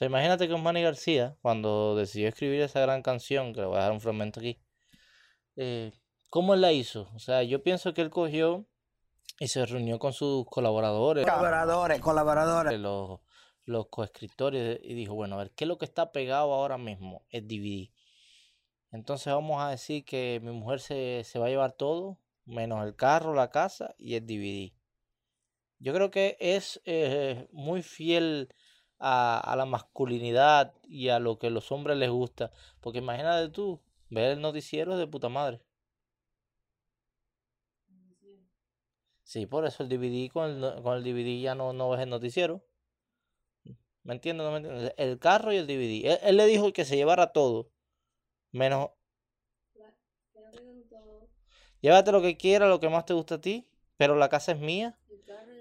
sea, imagínate que Manny García, cuando decidió escribir esa gran canción, que le voy a dar un fragmento aquí, eh, ¿cómo él la hizo? O sea, yo pienso que él cogió y se reunió con sus colaboradores. Colaboradores, colaboradores. Los, los coescritores y dijo, bueno, a ver, ¿qué es lo que está pegado ahora mismo? El DVD. Entonces vamos a decir que mi mujer se, se va a llevar todo, menos el carro, la casa y el DVD. Yo creo que es eh, muy fiel a, a, la masculinidad y a lo que a los hombres les gusta. Porque imagínate tú, ver el noticiero de puta madre. Sí, por eso el DVD, con el, con el DVD ya no, no ves el noticiero. ¿Me entiendes? ¿No me entiendes? El carro y el DVD. Él, él, le dijo que se llevara todo. Menos... Llévate lo que quiera, lo que más te gusta a ti. Pero la casa es mía.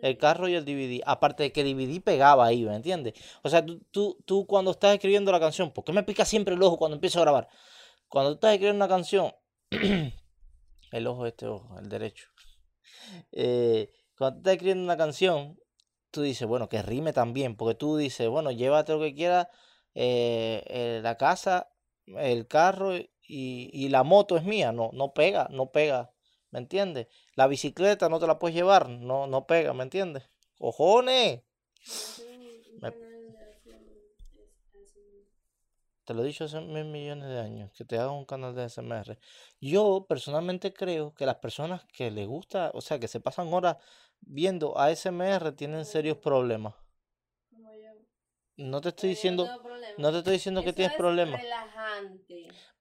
El carro y el DVD. Aparte de que DVD pegaba ahí, ¿me entiendes? O sea, tú, tú, tú cuando estás escribiendo la canción, ¿por qué me pica siempre el ojo cuando empiezo a grabar? Cuando tú estás escribiendo una canción, el ojo este ojo, el derecho. Eh, cuando tú estás escribiendo una canción, tú dices, bueno, que rime también, porque tú dices, bueno, llévate lo que quieras, eh, eh, la casa, el carro y, y, la moto es mía, no, no pega, no pega, ¿me entiendes? La bicicleta no te la puedes llevar, no, no pega, ¿me entiendes? ¡Cojones! Me... Te lo he dicho hace mil millones de años, que te haga un canal de SMR. Yo personalmente creo que las personas que les gusta, o sea, que se pasan horas viendo ASMR tienen serios problemas. No te estoy diciendo, no, te estoy diciendo que tienes problemas.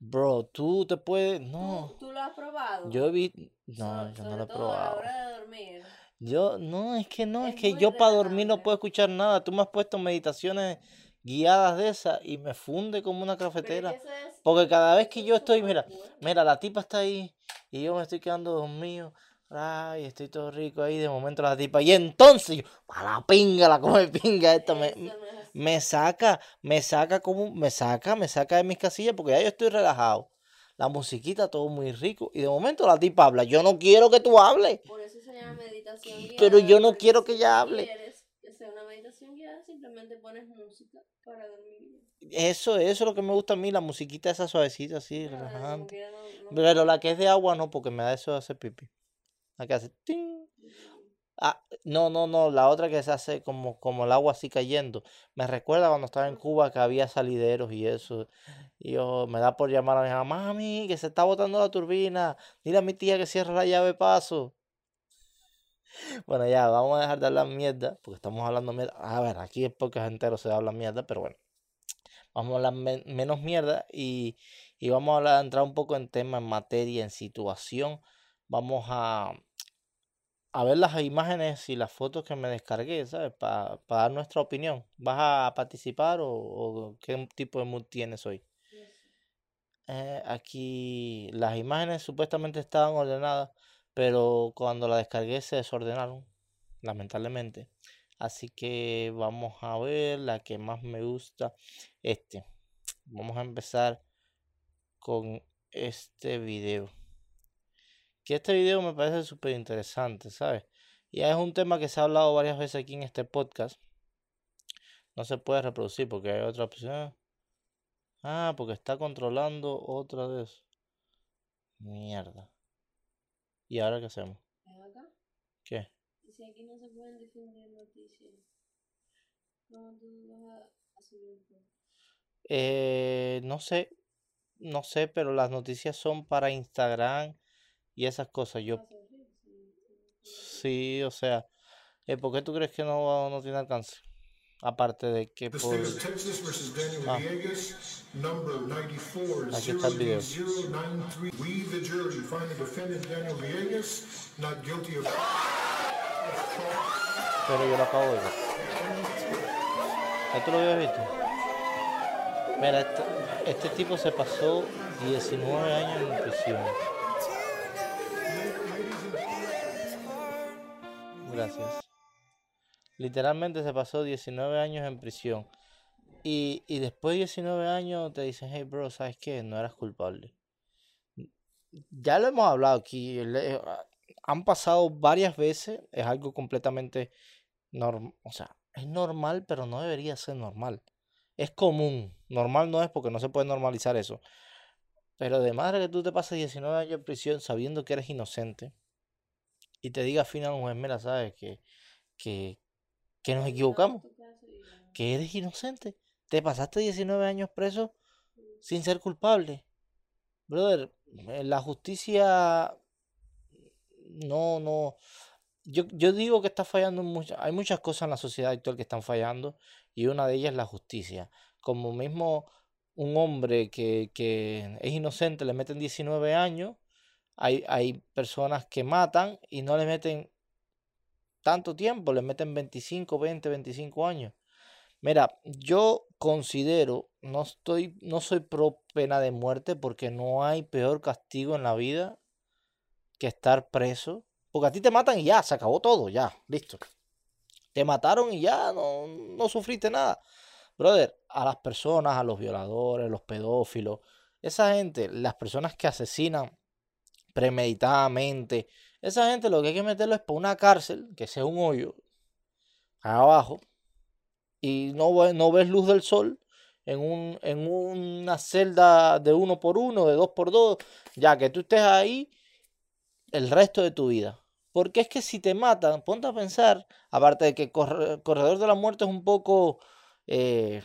Bro, tú te puedes, no. ¿Tú, tú lo has probado? Yo he visto, no, So- yo no lo he a la probado. hora de dormir. Yo, no, es que no, es, Es que yo para dormir no puedo escuchar nada. Tú me has puesto meditaciones guiadas de esas y me funde como una cafetera. eso es- Porque cada vez que yo es estoy, mira, mira, la tipa está ahí y yo me estoy quedando dormido. Ay, estoy todo rico ahí, de momento la tipa. Y entonces yo, a la pinga, la come pinga esta, me, me saca, me saca como, me saca, me saca de mis casillas porque ya yo estoy relajado. La musiquita, todo muy rico. Y de momento la tipa habla. Yo no quiero que tú hables. Por eso se llama meditación guiada. Pero yo no quiero que ella hable. quieres que sea una meditación guiada, simplemente pones música para dormir. Eso, eso es lo que me gusta a mí, la musiquita esa suavecita, así, relajante. quiera no- no- Pero la que es de agua no, porque me da eso de hacer pipí. La que hace ting. Ah, no, no, no, la otra que se hace como, como el agua así cayendo. Me recuerda cuando estaba en Cuba que había salideros y eso. Y yo me da por llamar a mi mamá, mami, que se está botando la turbina. Dile a mi tía que cierre la llave paso. Bueno, ya, vamos a dejar de hablar mierda, porque estamos hablando mierda. A ver, aquí es porque entero se habla mierda, pero bueno. Vamos a hablar men- menos mierda y, y vamos a entrar un poco en tema, en materia, en situación. Vamos a, a ver las imágenes y las fotos que me descargué, ¿sabes? Para dar nuestra opinión. ¿Vas a participar o, o qué tipo de mood tienes hoy? Eh, aquí las imágenes supuestamente estaban ordenadas, pero cuando las descargué se desordenaron, lamentablemente. Así que vamos a ver la que más me gusta. Este. Vamos a empezar con este video. Que este video me parece súper interesante, ¿sabes? Y es un tema que se ha hablado varias veces aquí en este podcast. No se puede reproducir porque hay otra opción. Ah, porque está controlando otra vez. Mierda. ¿Y ahora qué hacemos? Acá. ¿Qué? Si aquí no se pueden difundir noticias, ¿cómo tú vas a, subir? Eh, no sé, no sé, pero las noticias son para Instagram y esas cosas. Yo, sí, o sea, eh, ¿por qué tú crees que no, no tiene alcance? Aparte de que The por... Ah. Villegas, number 94 Aquí está el video. 09093. We, the jury, find the defendant Daniel Villegas not guilty of Pero yo lo acabo de ver. ¿Ya tú lo habías visto? Mira, este, este tipo se pasó 19 años en prisión. Gracias. Literalmente se pasó 19 años en prisión. Y, y después de 19 años te dicen, hey bro, ¿sabes qué? No eras culpable. Ya lo hemos hablado aquí. eh, Han pasado varias veces. Es algo completamente normal. O sea, es normal, pero no debería ser normal. es común. Normal no es porque no se puede normalizar eso. Pero de madre que tú te pases 19 años en prisión sabiendo que eres inocente y te diga al final juez, mira, sabes que, que, que nos equivocamos, que eres inocente. Te pasaste 19 años preso sin ser culpable. Brother, eh, la justicia no, no. Yo, yo digo que está fallando en muchas. Hay muchas cosas en la sociedad actual que están fallando y una de ellas es la justicia. Como mismo un hombre que, que es inocente le meten 19 años, hay, hay personas que matan y no le meten tanto tiempo, le meten 25, 20, 25 años. Mira, yo considero, no estoy, no soy pro pena de muerte porque no hay peor castigo en la vida que estar preso. Porque a ti te matan y ya, se acabó todo, ya, listo. Te mataron y ya, no, no sufriste nada. Brother, a las personas, a los violadores, los pedófilos, esa gente, las personas que asesinan premeditadamente, esa gente lo que hay que meterlo es por una cárcel, que sea un hoyo, abajo, y no, no ves luz del sol en, un, en una celda de uno por uno, de dos por dos, ya que tú estés ahí el resto de tu vida. Porque es que si te matan, ponte a pensar, aparte de que corre- Corredor de la Muerte es un poco... eh,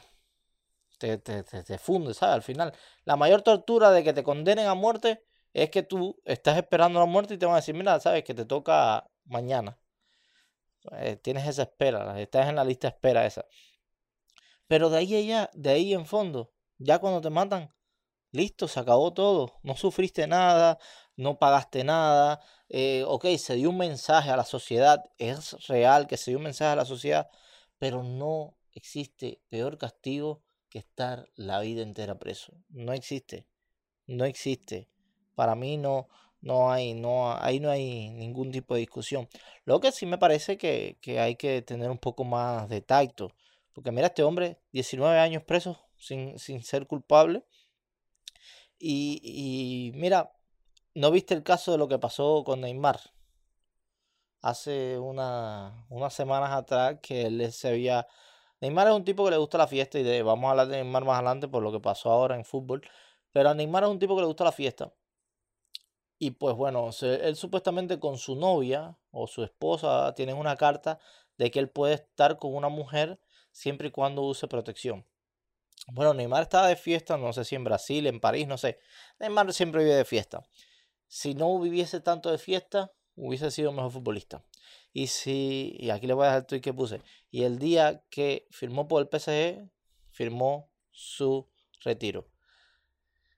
te, te, te- te funde, ¿sabes? Al final, la mayor tortura de que te condenen a muerte es que tú estás esperando la muerte y te van a decir, mira, sabes que te toca mañana. Eh, tienes esa espera, estás en la lista de espera esa. Pero de ahí allá, de ahí en fondo, ya cuando te matan, listo, se acabó todo. No sufriste nada, no pagaste nada. eh, ok, se dio un mensaje a la sociedad, es real que se dio un mensaje a la sociedad, pero no existe peor castigo que estar la vida entera preso. No existe, no existe. Para mí no, no hay, no, ahí no hay ningún tipo de discusión. Lo que sí me parece que, que hay que tener un poco más de tacto. Porque mira, este hombre, 19 años preso sin, sin ser culpable. Y, y mira, ¿no viste el caso de lo que pasó con Neymar? Hace una, unas semanas atrás que él se había... Neymar es un tipo que le gusta la fiesta y de, vamos a hablar de Neymar más adelante por lo que pasó ahora en fútbol. Pero a Neymar es un tipo que le gusta la fiesta. Y pues bueno, él supuestamente con su novia o su esposa tienen una carta de que él puede estar con una mujer siempre y cuando use protección. Bueno, Neymar estaba de fiesta, no sé si en Brasil, en París, no sé. Neymar siempre vive de fiesta. Si no viviese tanto de fiesta, hubiese sido mejor futbolista. Y si, y aquí le voy a dejar el tweet que puse. Y el día que firmó por el PSG, firmó su retiro.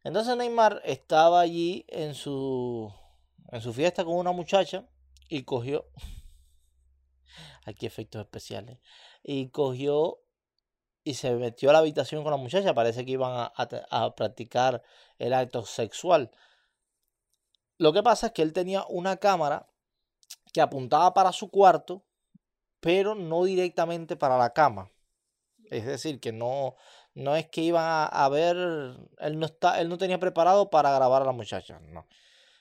Entonces Neymar estaba allí en su, en su fiesta con una muchacha y cogió, aquí efectos especiales, y cogió y se metió a la habitación con la muchacha. Parece que iban a, a a practicar el acto sexual. Lo que pasa es que él tenía una cámara que apuntaba para su cuarto, pero no directamente para la cama. Es decir, que no, no es que iban a, a ver, él no está, él no tenía preparado para grabar a la muchacha, no.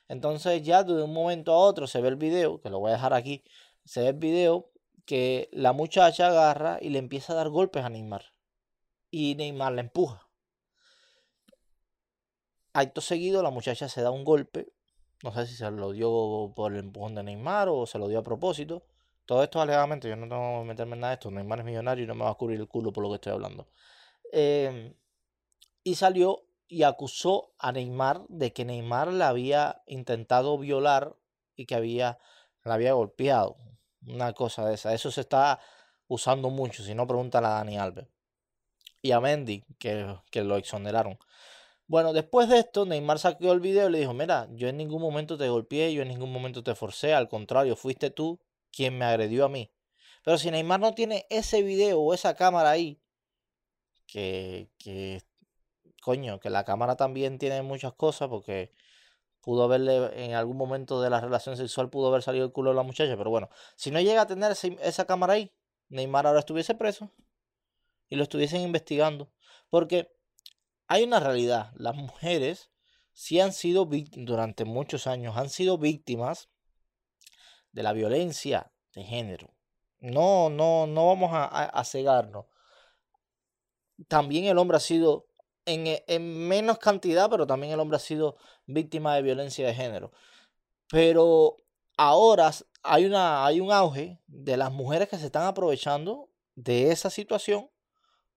Entonces ya de un momento a otro se ve el video, que lo voy a dejar aquí, se ve el video que la muchacha agarra y le empieza a dar golpes a Neymar. Y Neymar la empuja. Acto seguido la muchacha se da un golpe. No sé si se lo dio por el empujón de Neymar o se lo dio a propósito. Todo esto alegadamente, yo no tengo que meterme en nada de esto. Neymar es millonario y no me va a cubrir el culo por lo que estoy hablando. Em, y salió y acusó a Neymar de que Neymar la había intentado violar y que había, la había golpeado. Una cosa de esa. Eso se está usando mucho. Si no, pregúntale a Dani Alves. Y a Mendy, que, que lo exoneraron. Bueno, después de esto, Neymar sacó el video y le dijo, mira, yo en ningún momento te golpeé, yo en ningún momento te forcé, al contrario, fuiste tú quien me agredió a mí. Pero si Neymar no tiene ese video o esa cámara ahí, que, que, coño, que la cámara también tiene muchas cosas, porque pudo haberle, en algún momento de la relación sexual, pudo haber salido el culo de la muchacha, pero bueno, si no llega a tener ese- esa cámara ahí, Neymar ahora estuviese preso y lo estuviesen investigando. Porque hay una realidad, las mujeres sí han sido víctimas, durante muchos años, han sido víctimas de la violencia de género. No, no, no vamos a, a- a cegarnos. También el hombre ha sido, en, e- en menos cantidad, pero también el hombre ha sido víctima de violencia de género. Pero ahora hay, una, hay un auge de las mujeres que se están aprovechando de esa situación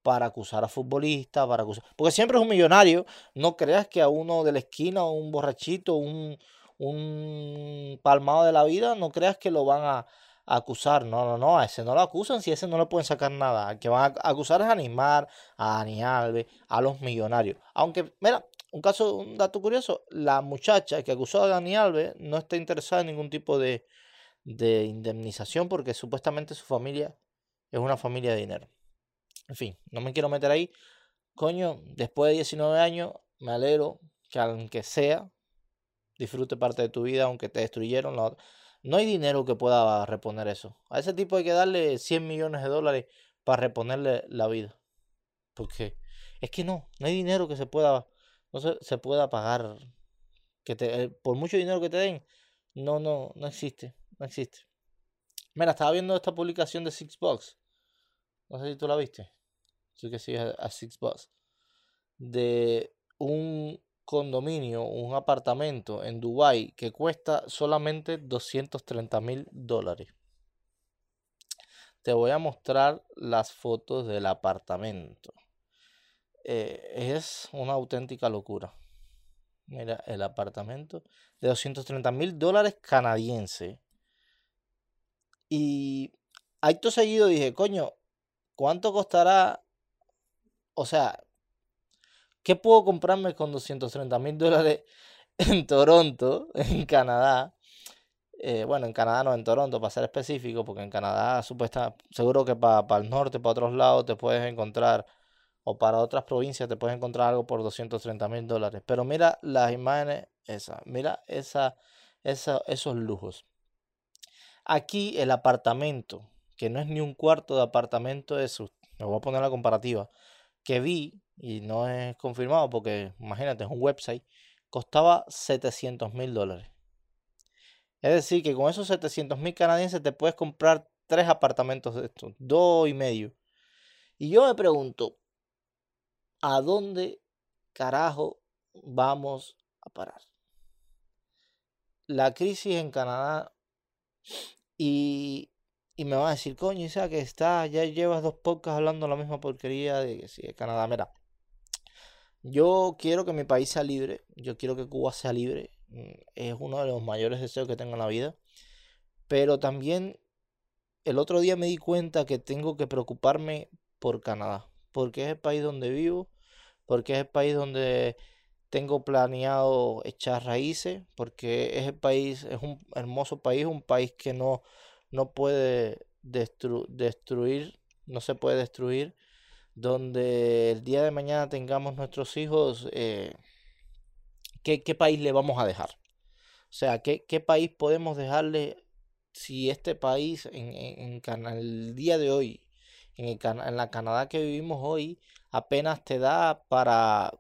para acusar a futbolistas, para acusar... Porque siempre es un millonario, no creas que a uno de la esquina, un borrachito, un, un palmado de la vida, no creas que lo van a acusar. No, no, no, a ese no lo acusan si a ese no le pueden sacar nada. Al que van a acusar es a Neymar, a Dani Alves, a los millonarios. Aunque, mira, un caso, un dato curioso, la muchacha que acusó a Dani Alves no está interesada en ningún tipo de, de indemnización porque supuestamente su familia es una familia de dinero. En fin, no me quiero meter ahí. Coño, después de 19 años, me alegro que aunque sea, disfrute parte de tu vida, aunque te destruyeron. la otra- No hay dinero que pueda reponer eso. A ese tipo hay que darle 100 millones de dólares para reponerle la vida. Porque es que no, no hay dinero que se pueda, no se, se pueda pagar. Que te, eh, por mucho dinero que te den, no, no, no existe, no existe. Mira, estaba viendo esta publicación de Sixbox. No sé si tú la viste. Tú que sigues a, a Sixbox. De un condominio, un apartamento en Dubai que cuesta solamente 230 mil dólares. Te voy a mostrar las fotos del apartamento. Eh, es una auténtica locura. Mira, el apartamento de 230 mil dólares canadienses. Y acto seguido dije, coño, ¿cuánto costará? O sea, ¿qué puedo comprarme con 230 mil dólares en Toronto, en Canadá? Eh, bueno, en Canadá no, en Toronto, para ser específico, porque en Canadá, supuesta, seguro que para el norte, para otros lados, te puedes encontrar, o para otras provincias, te puedes encontrar algo por 230 mil dólares. Pero mira las imágenes, esa, mira esos lujos. Aquí el apartamento, que no es ni un cuarto de apartamento, es, me voy a poner la comparativa, que vi, y no es confirmado porque imagínate, es un website, costaba 700 mil dólares. Es decir, que con esos 700 mil canadienses te puedes comprar tres apartamentos de estos, dos y medio. Y yo me pregunto, ¿a dónde carajo vamos a parar? La crisis en Canadá y, y me va a decir, coño, Isa, que está, ya llevas dos podcasts hablando la misma porquería de que sí, de Canadá. Mira, yo quiero que mi país sea libre, yo quiero que Cuba sea libre, mm, es uno de los mayores deseos que tengo en la vida, pero también el otro día me di cuenta que tengo que preocuparme por Canadá, porque es el país donde vivo, porque es el país donde tengo planeado echar raíces, porque es el país, es un hermoso país, un país que no, no puede destru- destruir, no se puede destruir, donde el día de mañana tengamos nuestros hijos, eh, ¿qué, qué país le vamos a dejar? O sea, ¿qué, qué país podemos dejarle si este país en, en- en el día de hoy, en, el en la Canadá que vivimos hoy, apenas te da para,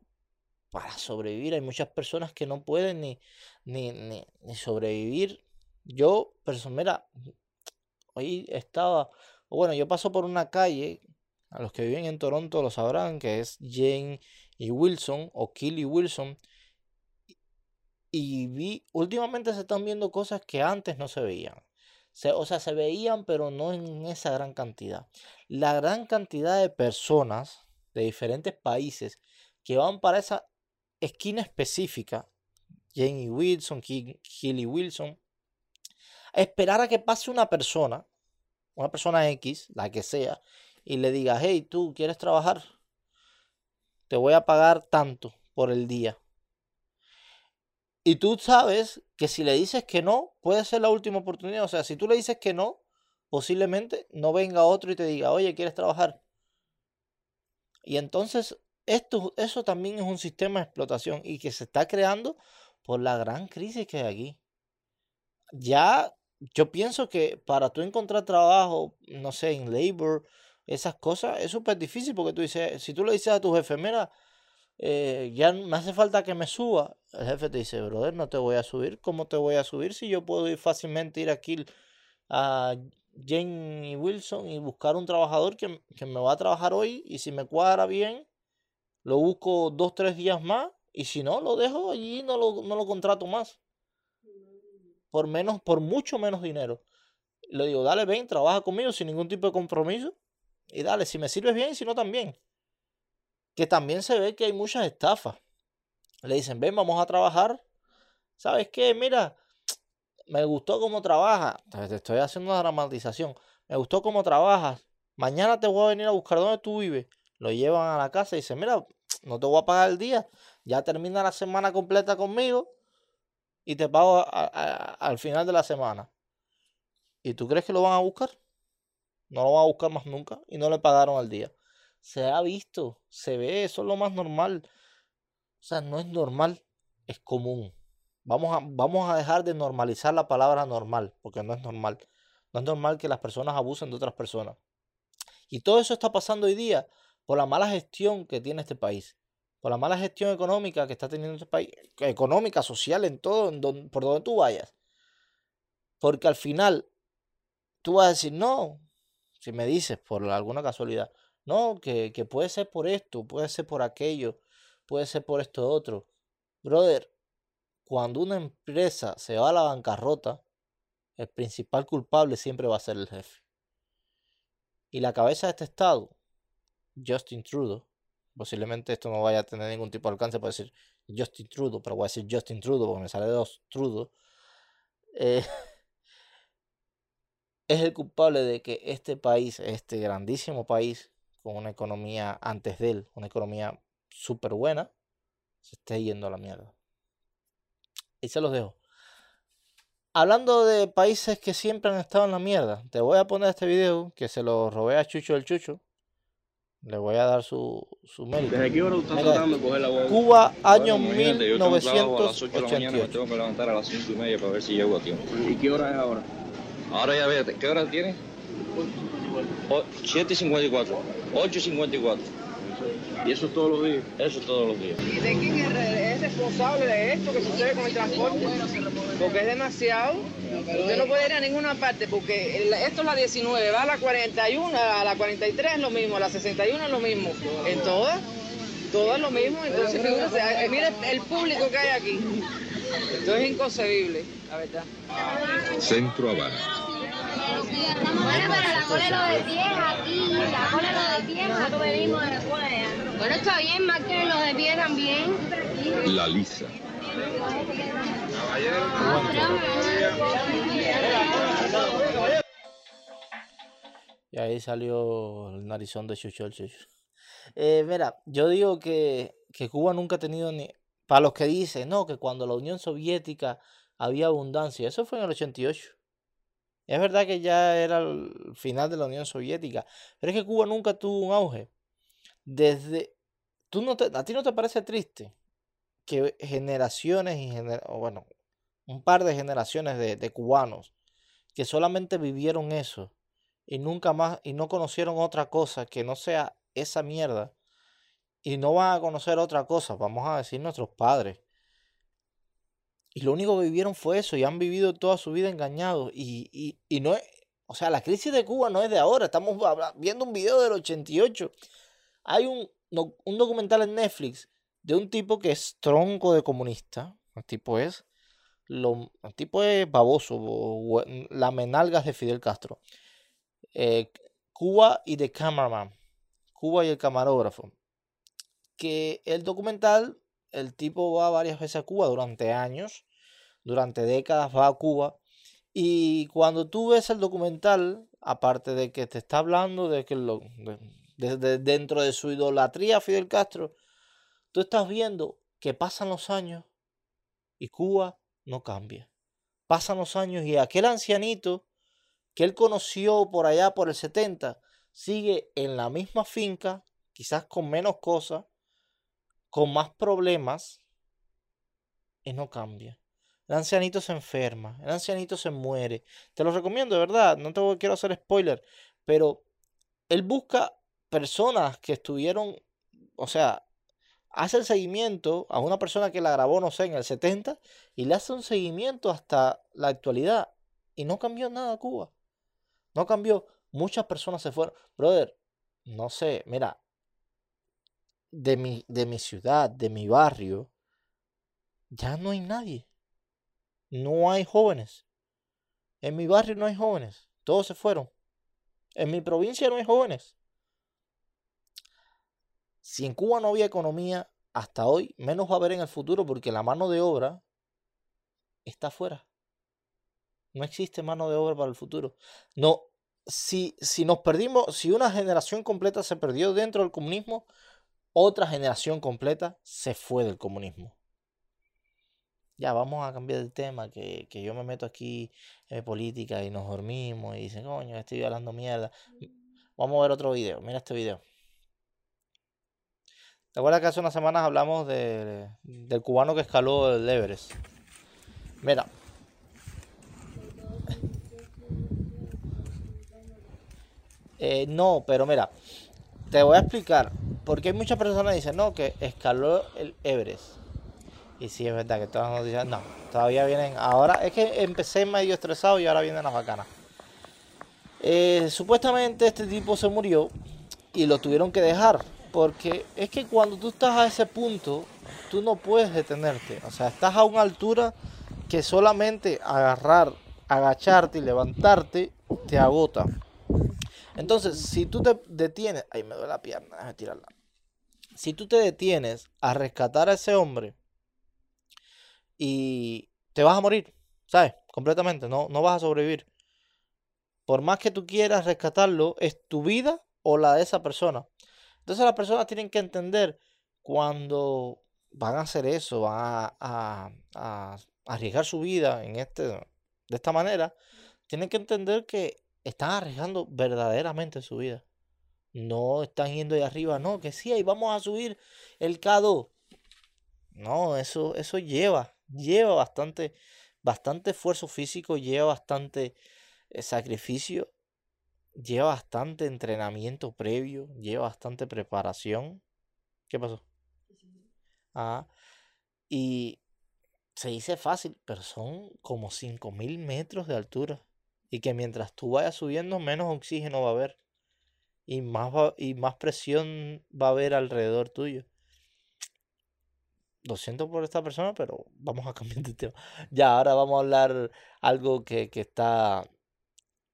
para sobrevivir? Hay muchas personas que no pueden ni, ni, ni, sobrevivir. Yo, perso- mira, hoy estaba, bueno, yo paso por una calle, a los que viven en Toronto lo sabrán, que es Jane y Wilson, o Kill y Wilson, y vi, últimamente se están viendo cosas que antes no se veían. O sea, se veían, pero no en esa gran cantidad. La gran cantidad de personas de diferentes países que van para esa esquina específica, Jane y Wilson, Ki- Kill y Wilson, a esperar a que pase una persona, una persona X, la que sea, y le diga, hey, tú quieres trabajar, te voy a pagar tanto por el día. Y tú sabes que si le dices que no, puede ser la última oportunidad. O sea, si tú le dices que no, posiblemente no venga otro y te diga, oye, ¿quieres trabajar? Y entonces, esto, eso también es un sistema de explotación y que se está creando por la gran crisis que hay aquí. Ya, yo pienso que para tú encontrar trabajo, no sé, en labor, esas cosas, es súper difícil porque tú dices, si tú le dices a tu jefe, mira, eh, ya me hace falta que me suba. El jefe te dice, brother, no te voy a subir. ¿Cómo te voy a subir si yo puedo ir fácilmente ir aquí a Jane Wilson y buscar un trabajador que, que me va a trabajar hoy y si me cuadra bien, lo busco dos, tres días más y si no, lo dejo allí y no lo, no lo contrato más. Por menos, por mucho menos dinero. Le digo, dale, ven, trabaja conmigo sin ningún tipo de compromiso. Y dale, si me sirves bien si no también. Que también se ve que hay muchas estafas. Le dicen, ven, vamos a trabajar. ¿Sabes qué? Mira, me gustó cómo trabajas. Te estoy haciendo una dramatización. Me gustó cómo trabajas. Mañana te voy a venir a buscar donde tú vives. Lo llevan a la casa y dicen, mira, no te voy a pagar el día. Ya termina la semana completa conmigo y te pago al final de la semana. ¿Y tú crees que lo van a buscar? No lo van a buscar más nunca y no le pagaron al día. Se ha visto, se ve, eso es lo más normal. O sea, no es normal, es común. Vamos a, vamos a dejar de normalizar la palabra normal, porque no es normal. No es normal que las personas abusen de otras personas. Y todo eso está pasando hoy día por la mala gestión que tiene este país. Por la mala gestión económica que está teniendo este país. Económica, social, en todo, en don- por donde tú vayas. Porque al final, tú vas a decir, no, si me dices por alguna casualidad, no, que, que puede ser por esto, puede ser por aquello, puede ser por esto otro. Brother, cuando una empresa se va a la bancarrota, el principal culpable siempre va a ser el jefe. Y la cabeza de este estado, Justin Trudeau, posiblemente esto no vaya a tener ningún tipo de alcance para decir Justin Trudeau, pero voy a decir Justin Trudeau porque me sale dos Trudeau. eh, es el culpable de que este país, este grandísimo país, con una economía antes de él, una economía súper buena, se esté yendo a la mierda. Y se los dejo. Hablando de países que siempre han estado en la mierda, te voy a poner este video que se lo robé a Chucho el Chucho. Le voy a dar su, su mérito. ¿Desde qué hora tú estás Mira, tratando de coger la guagua? Cuba, año Bueno, imagínate, yo tengo a las 8 de la mañana, me 1988. tengo que levantar a las 5 y media para ver si llego a tiempo. ¿Y qué hora es ahora? Ahora ya vete, ¿qué hora tiene? 7 y 54, 8 y 54, ¿Y eso todos los días? eso todos los días. ¿Y de quién es, re- es responsable de esto que sucede con el transporte? Porque es demasiado. Usted no puede ir a ninguna parte porque esto es la 19, va a la 41, a la 43 es lo mismo, a la 61 es lo mismo. En todas, todo es lo mismo. Entonces, figúrese, mire el público que hay aquí. Esto es inconcebible, la verdad. Centro Habana. Bueno, pero la cola es lo de pies aquí, la cola es lo de pies, nosotros venimos de la. Bueno, está bien, más que los de pie también. La Lisa. Y ahí salió el narizón de Chucho el Chucho. Eh, mira, yo digo que, que Cuba nunca ha tenido ni... Para los que dicen, no, que cuando la Unión Soviética había abundancia, eso fue en el 88. Es verdad que ya era el final de la Unión Soviética, pero es que Cuba nunca tuvo un auge. Desde... ¿Tú no te- ¿A ti no te parece triste que generaciones y gener- bueno, un par de generaciones de cubanos que solamente vivieron eso y nunca más y no conocieron otra cosa que no sea esa mierda y no van a conocer otra cosa, vamos a decir nuestros padres. Y lo único que vivieron fue eso y han vivido toda su vida engañados y, y, y no es, o sea, la crisis de Cuba no es de ahora, estamos viendo un video del 88. Hay un, un documental en Netflix de un tipo que es tronco de comunista, el tipo es lo, el tipo es baboso, lamenalgas de Fidel Castro eh, Cuba y The Cameraman, Cuba y el camarógrafo. Que el documental, el tipo va varias veces a Cuba durante años, durante décadas va a Cuba. Y cuando tú ves el documental, aparte de que te está hablando de que lo, de- de- de- dentro de su idolatría Fidel Castro, tú estás viendo que pasan los años y Cuba no cambia. Pasan los años y aquel ancianito que él conoció por allá por el 70, sigue en la misma finca, quizás con menos cosas, con más problemas, y no cambia. El ancianito se enferma, el ancianito se muere. Te lo recomiendo, de verdad, no te quiero hacer spoiler, pero él busca personas que estuvieron, o sea, hace el seguimiento a una persona que la grabó, no sé, en el 70, y le hace un seguimiento hasta la actualidad, y no cambió nada Cuba. No cambió. Muchas personas se fueron. Brother, no sé, mira, de mi, de mi ciudad, de mi barrio, ya no hay nadie. No hay jóvenes. En mi barrio no hay jóvenes. Todos se fueron. En mi provincia no hay jóvenes. Si en Cuba no había economía hasta hoy, menos va a haber en el futuro porque la mano de obra está afuera. No existe mano de obra para el futuro. No, si, si nos perdimos, si una generación completa se perdió dentro del comunismo, otra generación completa se fue del comunismo. Ya, vamos a cambiar de tema, que, que yo me meto aquí en política y nos dormimos y dicen, coño, estoy hablando mierda. Vamos a ver otro video, mira este video. ¿Te acuerdas que hace unas semanas hablamos de, del cubano que escaló el Everest? Mira. Eh, no, pero mira, te voy a explicar. Porque hay muchas personas que dicen, no, que escaló el Everest. Y sí, es verdad que todas las noticias, no, todavía vienen. Ahora es que empecé medio estresado y ahora vienen las bacanas. Eh, supuestamente este tipo se murió y lo tuvieron que dejar. Porque es que cuando tú estás a ese punto, tú no puedes detenerte. O sea, estás a una altura que solamente agarrar, agacharte y levantarte te agota. Entonces, si tú te detienes, ay, me duele la pierna, déjame tirarla. Si tú te detienes a rescatar a ese hombre y te vas a morir, ¿sabes? Completamente, no, no vas a sobrevivir. Por más que tú quieras rescatarlo, es tu vida o la de esa persona. Entonces las personas tienen que entender cuando van a hacer eso, van a, a- a arriesgar su vida en este, de esta manera, tienen que entender que están arriesgando verdaderamente su vida. No están yendo de arriba, no, que sí, ahí vamos a subir el K2. No, eso, eso lleva, lleva bastante, bastante esfuerzo físico, lleva bastante eh, sacrificio, lleva bastante entrenamiento previo, lleva bastante preparación. ¿Qué pasó? Ah, y se dice fácil, pero son como 5000 metros de altura. Y que mientras tú vayas subiendo, menos oxígeno va a haber. Y más, va- y más presión va a haber alrededor tuyo. Lo siento por esta persona, pero vamos a cambiar de tema. Ya, ahora vamos a hablar algo que, que está.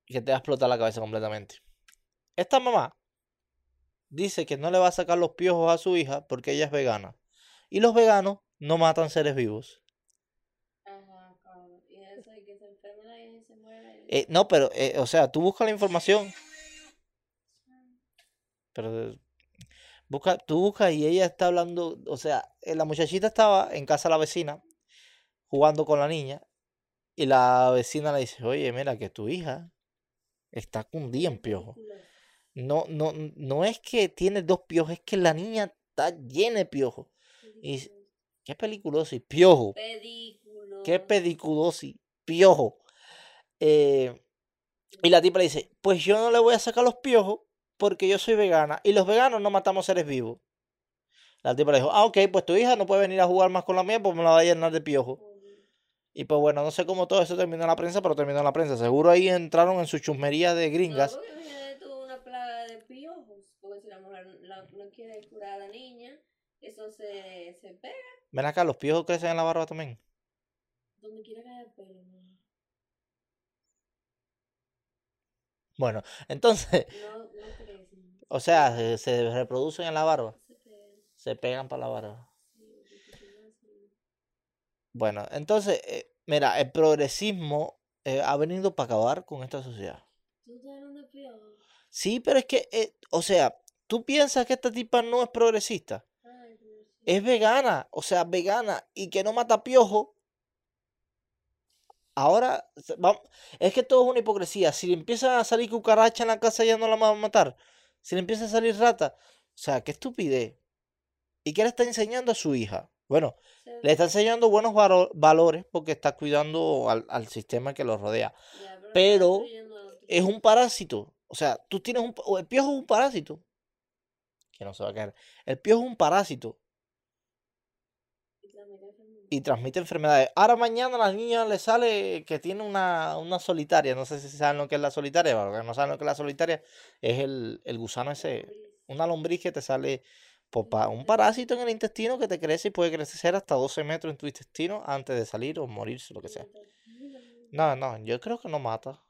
que te va a explotar la cabeza completamente. Esta mamá dice que no le va a sacar los piojos a su hija porque ella es vegana. Y los veganos no matan seres vivos. Eh, no, pero, eh, o sea, tú buscas la información. Pero busca, tú buscas y ella está hablando, o sea, eh, la muchachita estaba en casa de la vecina jugando con la niña y la vecina le dice, oye, mira que tu hija está cundida en piojo. No, no, no es que tiene dos piojos, es que la niña está llena de piojos. Y qué peliculoso y piojo. Pedículo. Qué pediculosis, piojo. Eh, y la tipa le dice, pues yo no le voy a sacar los piojos porque yo soy vegana y los veganos no matamos seres vivos. La tipa le dijo, ah, ok, pues tu hija no puede venir a jugar más con la mía porque me la va a llenar de piojos. Y pues bueno, no sé cómo todo eso terminó en la prensa, pero terminó en la prensa. Seguro ahí entraron en su chusmería de gringas. No, porque imagínate tú una plaga de piojos. Porque si la mujer la- no quiere curar a la niña, eso se, se pega Ven acá, los piojos crecen en la barba también. donde quiera que haya pelo. Bueno, entonces, o sea, se, reproducen en la barba. Se pegan. Para la barba. Bueno, entonces, eh, mira, el progresismo eh, ha venido para acabar con esta sociedad. Sí, pero es que, eh, o sea, tú piensas que esta tipa no es progresista. Es vegana, o sea, vegana y que no mata piojo. Ahora, es que todo es una hipocresía. Si le empiezan a salir cucarachas en la casa, ya no la van a matar. Si le empieza a salir rata, o sea, qué estupidez. ¿Y qué le está enseñando a su hija? Bueno, le está enseñando buenos valores porque está cuidando al, al sistema que lo rodea. ya, pero otro. Es un parásito. O sea, tú tienes un... El piojo es un parásito. Que no se va a caer. El piojo es un parásito. Y transmite enfermedades. Ahora mañana a la niña le sale que tiene una, una solitaria. No sé si saben lo que es la solitaria. Para los que no saben lo que es la solitaria, es el, el gusano ese, una lombriz que te sale un parásito en el intestino que te crece y puede crecer hasta 12 metros en tu intestino antes de salir o morirse, lo que sea. No, no, yo creo que no mata.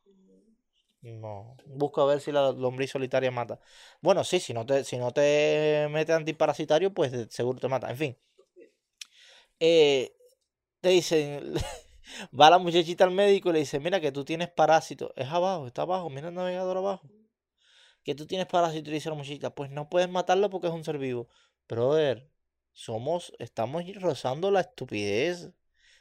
No, busco a ver si la lombriz solitaria mata. Bueno, sí, si no te, si no te mete antiparasitario, pues seguro te mata. En fin. Eh, te dicen, va la muchachita al médico y le dice, mira que tú tienes parásito. Es abajo, está abajo, mira el navegador abajo. Que tú tienes parásito y le dice la muchachita, pues no puedes matarlo porque es un ser vivo. Brother, somos, estamos rozando la estupidez.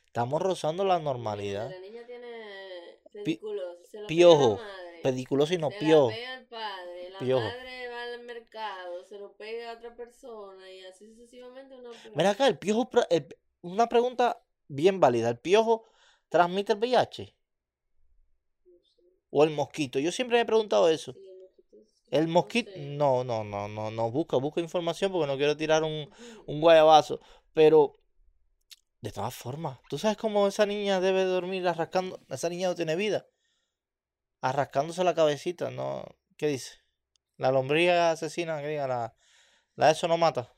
Estamos rozando la normalidad. La niña tiene pediculosis. Se lo pega Piojo. la madre. Pediculosis no, se piojo. la pega al padre. La Piojo. madre va al mercado, se lo pega a otra persona y así sucesivamente una Mira acá, el piojo, el- una pregunta bien válida. ¿El piojo transmite el VIH? ¿O el mosquito? Yo siempre me he preguntado eso. El mosquito, no, no, no, no, no, busca, busca información porque no quiero tirar un, un guayabazo. Pero, de todas formas, ¿tú sabes cómo esa niña debe dormir arrascando? Esa niña no tiene vida. Arrascándose la cabecita, ¿no? ¿Qué dice? La lombriz asesina, que diga, la, la eso no mata.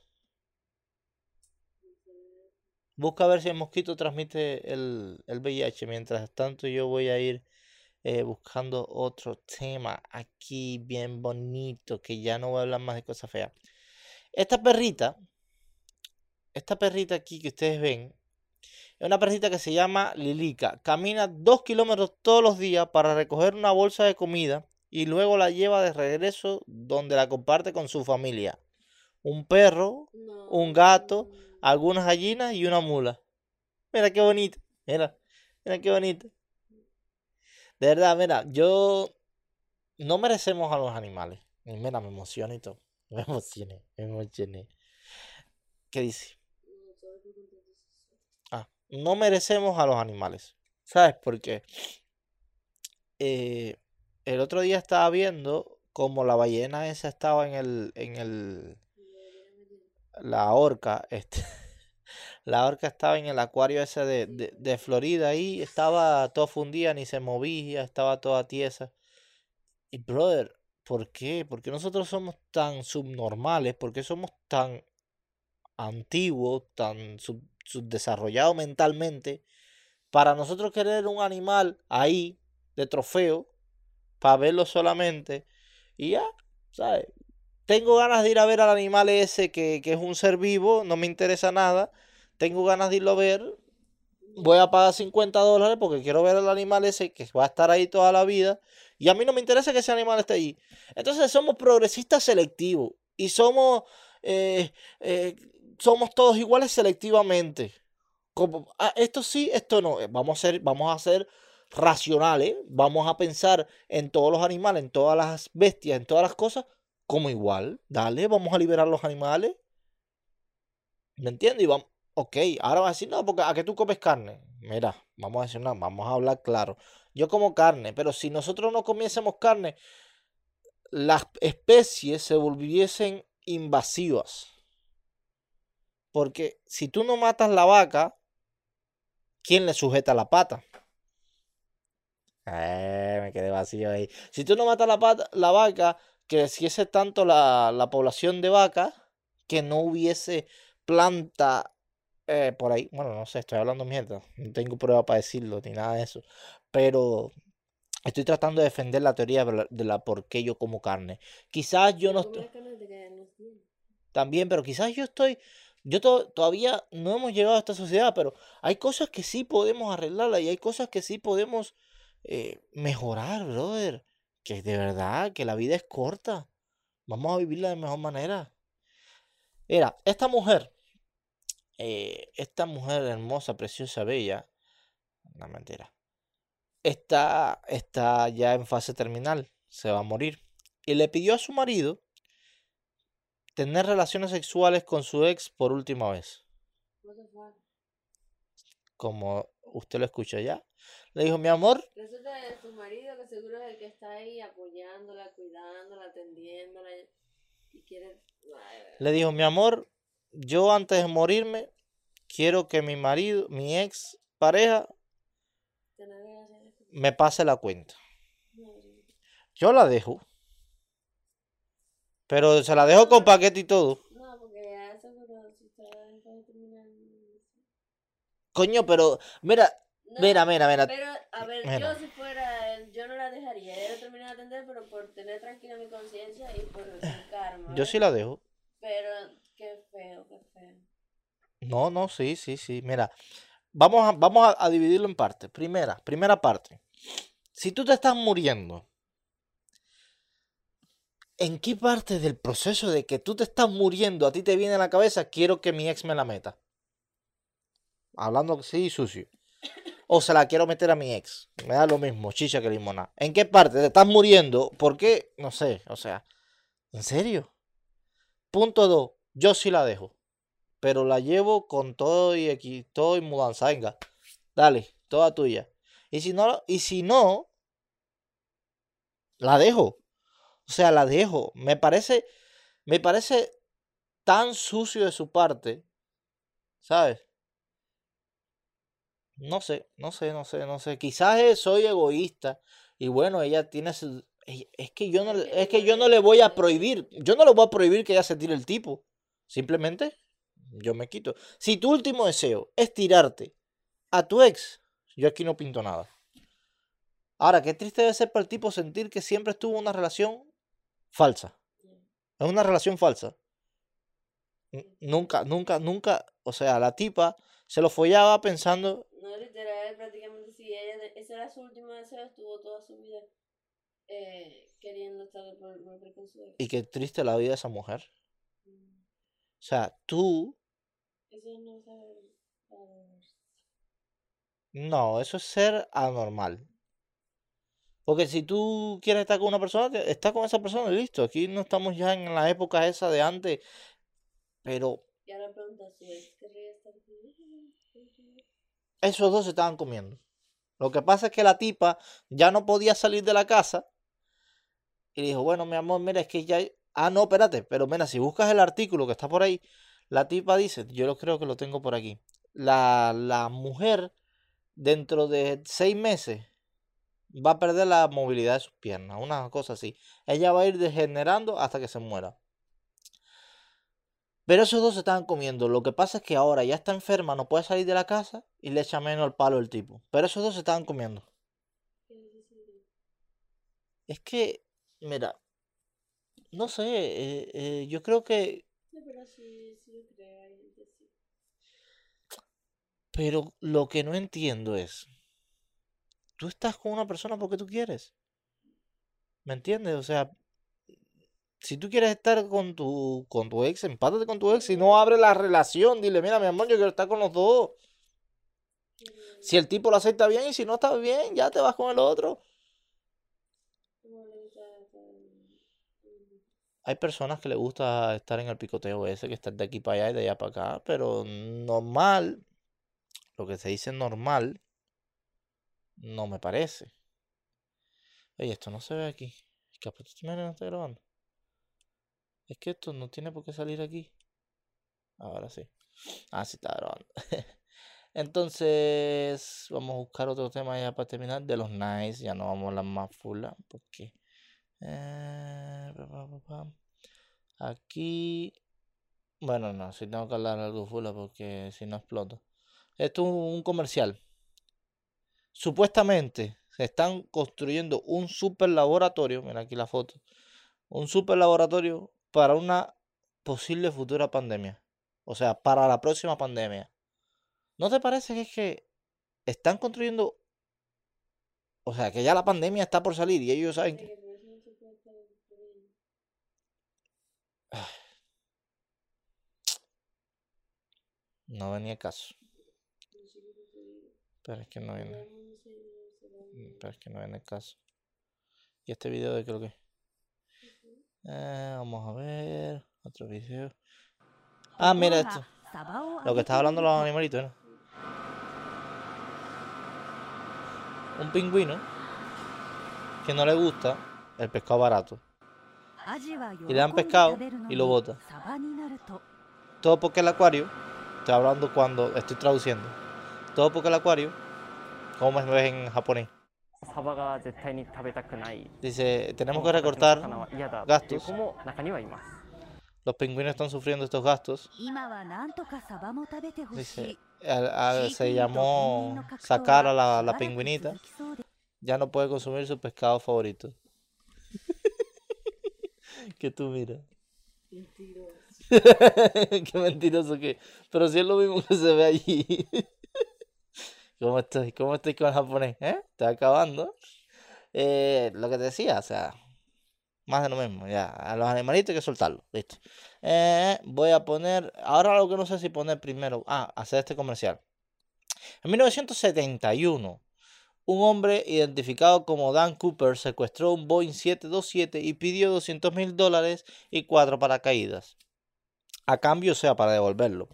Busca a ver si el mosquito transmite el, el VIH. Mientras tanto, yo voy a ir eh, buscando otro tema aquí bien bonito, que ya no voy a hablar más de cosas feas. Esta perrita, esta perrita aquí que ustedes ven, es una perrita que se llama Lilica. Camina dos kilómetros todos los días para recoger una bolsa de comida y luego la lleva de regreso donde la comparte con su familia. Un perro, un gato, algunas gallinas y una mula. Mira qué bonito. Mira, mira qué bonito. De verdad, mira, yo no merecemos a los animales. Mira, me emociono y todo. Me emocioné, me emocioné. ¿Qué dice? Ah, no merecemos a los animales. ¿Sabes por qué? Eh, el otro día estaba viendo como la ballena esa estaba en el, en el, la orca, este, la orca estaba en el acuario ese de, de, de Florida ahí, estaba todo fundida, ni se movía, estaba toda tiesa. Y brother, ¿por qué? ¿Por qué nosotros somos tan subnormales? ¿Por qué somos tan antiguos, tan sub- subdesarrollados mentalmente? Para nosotros querer un animal ahí, de trofeo, para verlo solamente, y ya, ¿sabes? Tengo ganas de ir a ver al animal ese que, que es un ser vivo, no me interesa nada. Tengo ganas de irlo a ver. Voy a pagar 50 dólares porque quiero ver al animal ese que va a estar ahí toda la vida. Y a mí no me interesa que ese animal esté ahí. Entonces somos progresistas selectivos. Y somos, eh, eh, somos todos iguales selectivamente. Como, ah, esto sí, esto no. Eh, Vamos a ser, vamos a ser racionales. Vamos a pensar en todos los animales, en todas las bestias, en todas las cosas como igual. Dale, vamos a liberar los animales. ¿Me entiendes? Y vamos, ok, ahora vas a decir, no, porque a que tú comes carne. Mira, vamos a decir, no, vamos a hablar claro. Yo como carne, pero si nosotros no comiésemos carne, las especies se volviesen invasivas. Porque si tú no matas la vaca, ¿quién le sujeta la pata? Eh, me quedé vacío ahí. Si tú no matas la, pata, la vaca, creciese tanto la, la población de vacas que no hubiese planta eh, por ahí. Bueno, no sé, estoy hablando mierda. No tengo prueba para decirlo ni nada de eso. Pero estoy tratando de defender la teoría de la, de la por qué yo como carne. Quizás yo no estoy. También, pero quizás yo estoy. Yo to- todavía no hemos llegado a esta sociedad, pero hay cosas que sí podemos arreglarla y hay cosas que sí podemos eh, mejorar, brother. Que de verdad, que la vida es corta. Vamos a vivirla de mejor manera. Mira, esta mujer, eh, esta mujer hermosa, preciosa, bella, no mentira, está, está ya en fase terminal, se va a morir. Y le pidió a su marido tener relaciones sexuales con su ex por última vez. Como usted lo escuchó ya. Le dijo, mi amor, Resulta de su marido que seguro es el que está ahí apoyándola, cuidándola, atendiéndola y quiere... Le dijo, mi amor, yo antes de morirme quiero que mi marido, mi ex pareja, me pase la cuenta. Yo la dejo. Pero se la dejo con paquete y todo. Coño, pero mira, No, mira, mira, mira. Pero, a ver, Mira. yo si fuera él, yo no la dejaría. Ella terminar de atender, pero por tener tranquila mi conciencia y por el karma. Yo sí la dejo. Pero, qué feo, qué feo. No, no, sí, sí, sí. Mira, vamos a, vamos a, a dividirlo en partes. Primera, primera parte. Si tú te estás muriendo, ¿en qué parte del proceso de que tú te estás muriendo a ti te viene a la cabeza, quiero que mi ex me la meta? Hablando así sucio. O se la quiero meter a mi ex. Me da lo mismo, chicha que limona. ¿En qué parte te estás muriendo? ¿Por qué? No sé, o sea, ¿en serio? Punto 2. Yo sí la dejo pero la llevo con todo y aquí, todo y mudanzanga. Dale, toda tuya. Y si no, y si no, la dejo. O sea, la dejo. Me parece, me parece tan sucio de su parte, ¿sabes? No sé, no sé, no sé, no sé. Quizás soy egoísta y bueno, ella tiene su... Es que yo no, es que yo no le voy a prohibir, yo no le voy a prohibir que ella se tire el tipo. Simplemente yo me quito. Si tu último deseo es tirarte a tu ex, yo aquí no pinto nada. Ahora, qué triste debe ser para el tipo sentir que siempre estuvo una relación falsa. Es una relación falsa. Nunca, nunca, nunca. O sea, la tipa se lo follaba pensando. No, literal, prácticamente si ella, ese era su último deseo, estuvo toda su vida eh, queriendo estar por volver con su ex. Y qué triste la vida de esa mujer. O sea, tú. Eso no es valorarse. No, eso es ser anormal. Porque si tú quieres estar con una persona, está con esa persona y listo. Aquí no estamos ya en la época esa de antes. Pero Y ahora pregunta ex, ¿querría estar con? Esos dos se estaban comiendo. Lo que pasa es que la tipa ya no podía salir de la casa. Y dijo, bueno, mi amor, mira, es que ya... Ah, no, espérate. Pero mira, si buscas el artículo que está por ahí, la tipa dice, yo lo creo que lo tengo por aquí. La, la mujer, dentro de seis meses, va a perder la movilidad de sus piernas. Una cosa así. Ella va a ir degenerando hasta que se muera. Pero esos dos se estaban comiendo. Lo que pasa es que ahora ya está enferma, no puede salir de la casa y le echa menos el palo el tipo. Pero esos dos se estaban comiendo. Es que, mira, no sé, eh, eh, yo creo que, pero lo que no entiendo es, tú estás con una persona porque tú quieres. ¿Me entiendes? O sea, si tú quieres estar con tu, con tu ex, empátate con tu ex. Si no, abre la relación, dile, mira, mi amor, yo quiero estar con los dos. Si el tipo lo acepta bien y si no está bien, ya te vas con el otro. ¿Cómo le gusta estar en- Hay personas que les gusta estar en el picoteo ese, que estar de aquí para allá y de allá para acá, pero normal, lo que se dice normal, no me parece. Oye, esto no se ve aquí. Capaz tú no está grabando. Es que esto no tiene por qué salir aquí. Ahora sí. Ah, sí está grabando. Entonces, vamos a buscar otro tema ya para terminar de los nice. Ya no vamos a hablar más full, porque... Eh. Aquí. Bueno, no, si tengo que hablar algo full porque si no exploto. Esto es un comercial. Supuestamente se están construyendo un super laboratorio. Mira aquí la foto. Un super laboratorio para una posible futura pandemia. O sea, para la próxima pandemia. ¿No te parece que es que están construyendo... O sea, que ya la pandemia está por salir y ellos saben que... no venía caso. Qué. Pero es que no viene. Pero es que no viene caso. ¿Y este video de creo que? Eh, vamos a ver. Otro video. Ah, mira esto. Lo que estaba hablando los animalitos, ¿no? Un pingüino que no le gusta el pescado barato. Y le dan pescado y lo bota. Todo porque el acuario Estoy hablando cuando estoy traduciendo. Todo porque el acuario, ¿cómo me ves en japonés? Dice, tenemos que recortar gastos. Los pingüinos están sufriendo estos gastos. Dice, a, a, se llamó sacar a la, la pingüinita. Ya no puede consumir su pescado favorito. que tú miras. Mentiroso. Qué mentiroso que. Pero si sí es lo mismo que se ve allí. ¿Cómo estoy? ¿Cómo estoy con el japonés? ¿Eh? Está acabando. Eh, lo que te decía, o sea, más de lo mismo. Ya, a los animalitos hay que soltarlos. Listo. Eh, voy a poner. Ahora lo que no sé si poner primero. Ah, hacer este comercial. En 1971, un hombre identificado como Dan Cooper secuestró un Boeing 727 y pidió 200 mil dólares y cuatro paracaídas. A cambio, o sea, para devolverlo.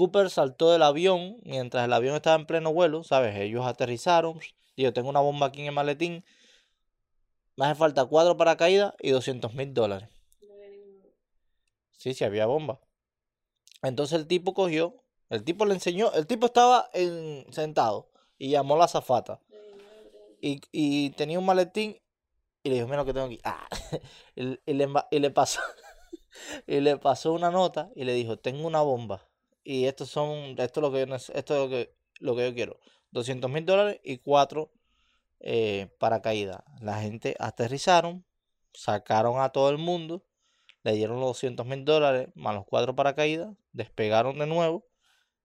Cooper saltó del avión mientras el avión estaba en pleno vuelo, ¿sabes? Ellos aterrizaron. Digo, tengo una bomba aquí en el maletín. Me hace falta cuatro paracaídas y 200 mil dólares. Sí, sí, había bomba. Entonces el tipo cogió, el tipo le enseñó, el tipo estaba en, sentado y llamó a la madre. Y, y tenía un maletín y le dijo, mira lo que tengo aquí. Ah, y, y le, y le pasó, y le pasó una nota y le dijo, tengo una bomba. Y estos son, esto es lo que esto es lo que, lo que yo quiero. 200 mil dólares y cuatro eh, paracaídas. La gente aterrizaron, sacaron a todo el mundo, le dieron los 200 mil dólares más los cuatro paracaídas, despegaron de nuevo.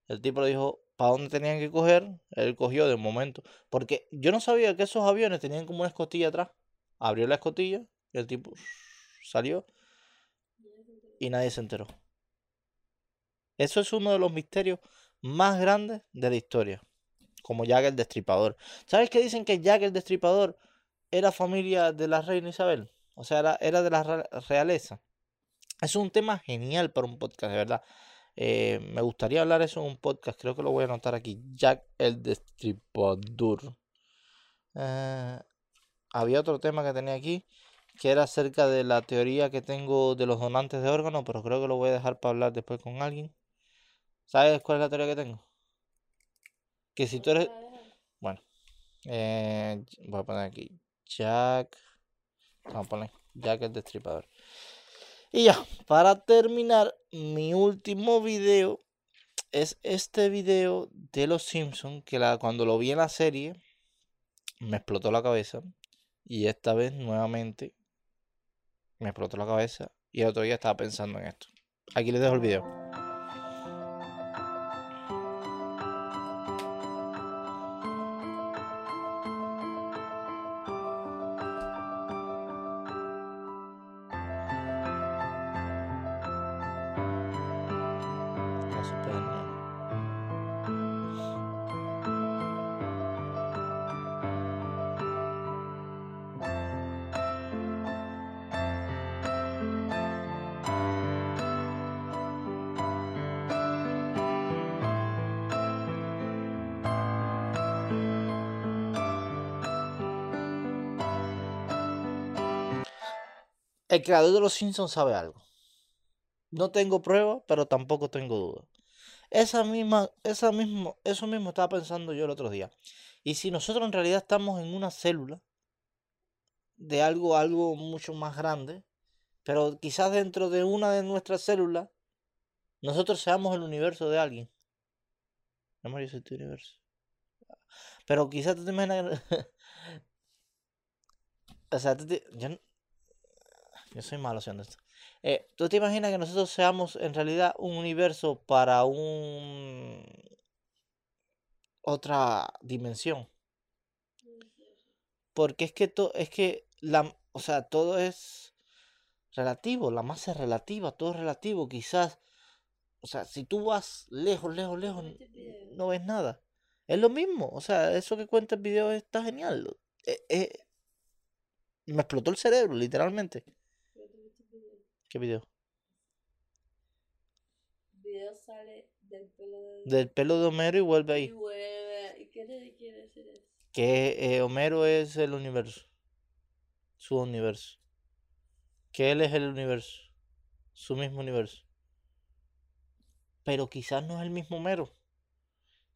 El tipo le dijo para dónde tenían que coger. Él cogió de momento. Porque yo no sabía que esos aviones tenían como una escotilla atrás. Abrió la escotilla el tipo salió y nadie se enteró. Eso es uno de los misterios más grandes de la historia. Como Jack el Destripador. ¿Sabes que dicen que Jack el Destripador era familia de la reina Isabel? O sea, era, de la re- realeza. Es un tema genial para un podcast, de verdad. Eh, me gustaría hablar eso en un podcast. Creo que lo voy a anotar aquí. Jack el Destripador. Eh, había otro tema que tenía aquí que era acerca de la teoría que tengo de los donantes de órganos, pero creo que lo voy a dejar para hablar después con alguien. ¿Sabes cuál es la teoría que tengo? Que si tú eres... Bueno, eh, voy a poner aquí Jack. Vamos a poner Jack el Destripador. Y ya, para terminar, mi último video es este video de los Simpsons, que la, cuando lo vi en la serie me explotó la cabeza. Y esta vez nuevamente me explotó la cabeza. Y el otro día estaba pensando en esto. Aquí les dejo el video. El creador de los Simpsons sabe algo. No tengo pruebas, pero tampoco tengo dudas. Esa misma, esa mismo, eso mismo estaba pensando yo el otro día. Y si nosotros en realidad estamos en una célula de algo, algo mucho más grande, pero quizás dentro de una de nuestras células, nosotros seamos el universo de alguien. Amor, yo soy universo. Pero quizás tú te imaginas O sea, tú te- yo, no- yo soy malo haciendo esto. Eh, ¿Tú te imaginas que nosotros seamos en realidad un universo para un otra dimensión? Porque es que to- es que la, o sea, todo es relativo, la masa es relativa, todo es relativo, quizás, o sea, si tú vas lejos, lejos, lejos, no ves nada. Es lo mismo, o sea, eso que cuenta el video está genial. Eh, eh, me explotó el cerebro, literalmente. ¿Qué video? El video sale del pelo de... Del pelo de Homero y vuelve Y ahí. vuelve. ¿Y qué le quiere decir eso? Que eh, Homero es el universo. Su universo. Que él es el universo. Su mismo universo. pero quizás no es el mismo mero.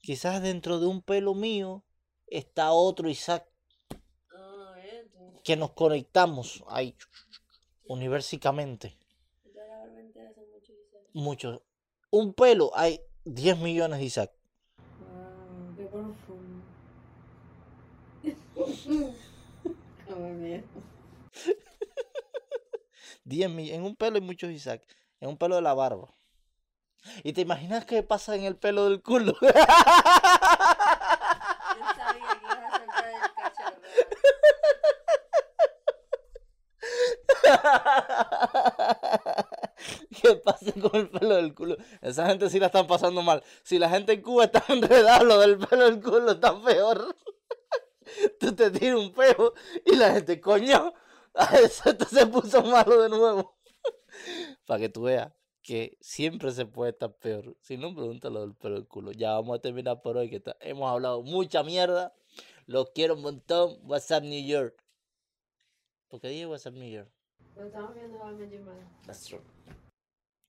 Quizás dentro de un pelo mío está otro Isaac Ah, esto. que nos conectamos ahí universicamente. Entonces la barba entera son muchos. Un pelo hay 10 millones de Isaac. Wow, qué profundo. Como miedo. 10 millones. En un pelo hay muchos Isaac. En un pelo de la barba. ¿Y te imaginas qué pasa en el pelo del culo? Yo sabía que ibas a saltar el cacharro. ¿Qué pasa con el pelo del culo? Esa gente sí la están pasando mal. Si la gente en Cuba está enredada, lo del pelo del culo está peor. Tú te tiras un peo y la gente, coño, esto se puso malo de nuevo. Para que tú veas que siempre se puede estar peor. Si no, pregúntalo del pelo del culo. Ya vamos a terminar por hoy, que ta- hemos hablado mucha mierda. Los quiero un montón. WhatsApp New York. ¿Por qué dije WhatsApp New York? Lo estamos viendo a Magic Man. That's true.